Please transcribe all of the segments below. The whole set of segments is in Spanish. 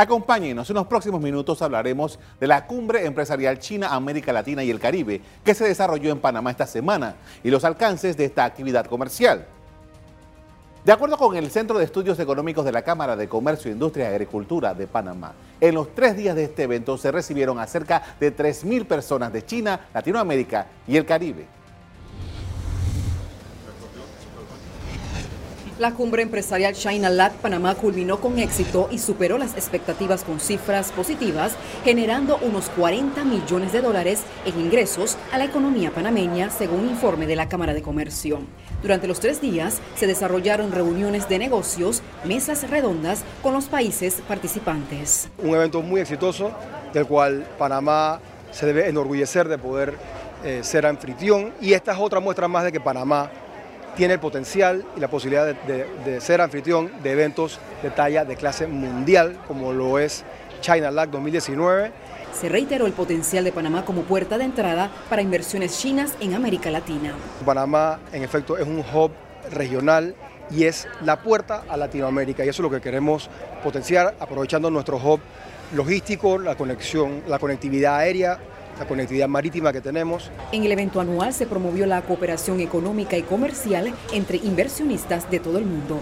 Acompáñenos, en los próximos minutos hablaremos de la cumbre empresarial China, América Latina y el Caribe que se desarrolló en Panamá esta semana y los alcances de esta actividad comercial. De acuerdo con el Centro de Estudios Económicos de la Cámara de Comercio, Industria y Agricultura de Panamá, en los tres días de este evento se recibieron a cerca de 3.000 personas de China, Latinoamérica y el Caribe. La cumbre empresarial China LAC Panamá culminó con éxito y superó las expectativas con cifras positivas, generando unos 40 millones de dólares en ingresos a la economía panameña, según informe de la Cámara de Comercio. Durante los tres días se desarrollaron reuniones de negocios, mesas redondas con los países participantes. Un evento muy exitoso del cual Panamá se debe enorgullecer de poder eh, ser anfitrión y esta es otra muestra más de que Panamá tiene el potencial y la posibilidad de, ser anfitrión de eventos de talla de clase mundial, como lo es China LAC 2019. Se reiteró el potencial de Panamá como puerta de entrada para inversiones chinas en América Latina. Panamá, en efecto, es un hub regional y es la puerta a Latinoamérica y eso es lo que queremos potenciar aprovechando nuestro hub logístico, la conexión, la conectividad aérea la conectividad marítima que tenemos. En el evento anual se promovió la cooperación económica y comercial entre inversionistas de todo el mundo.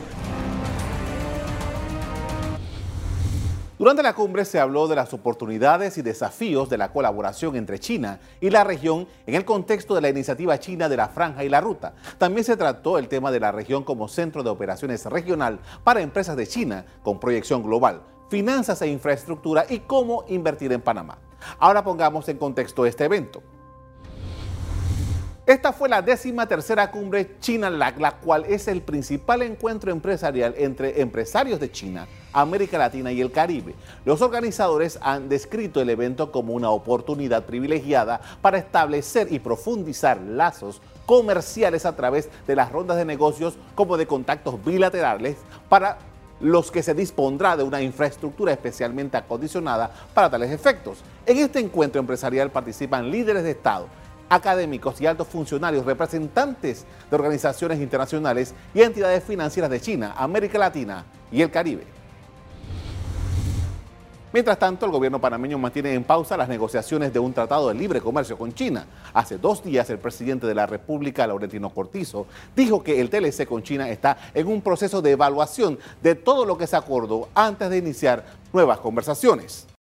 Durante la cumbre se habló de las oportunidades y desafíos de la colaboración entre China y la región en el contexto de la iniciativa china de la Franja y la Ruta. También se trató el tema de la región como centro de operaciones regional para empresas de China con proyección global, finanzas e infraestructura y cómo invertir en Panamá. Ahora pongamos en contexto este evento. Esta fue la décima tercera cumbre China-LAC, la cual es el principal encuentro empresarial entre empresarios de China, América Latina y el Caribe. Los organizadores han descrito el evento como una oportunidad privilegiada para establecer y profundizar lazos comerciales a través de las rondas de negocios como de contactos bilaterales para los que se dispondrá de una infraestructura especialmente acondicionada para tales efectos. En este encuentro empresarial participan líderes de Estado, académicos y altos funcionarios, representantes de organizaciones internacionales y entidades financieras de China, América Latina y el Caribe. Mientras tanto, el gobierno panameño mantiene en pausa las negociaciones de un tratado de libre comercio con China. Hace dos días, el presidente de la República, Laurentino Cortizo, dijo que el TLC con China está en un proceso de evaluación de todo lo que se acordó antes de iniciar nuevas conversaciones.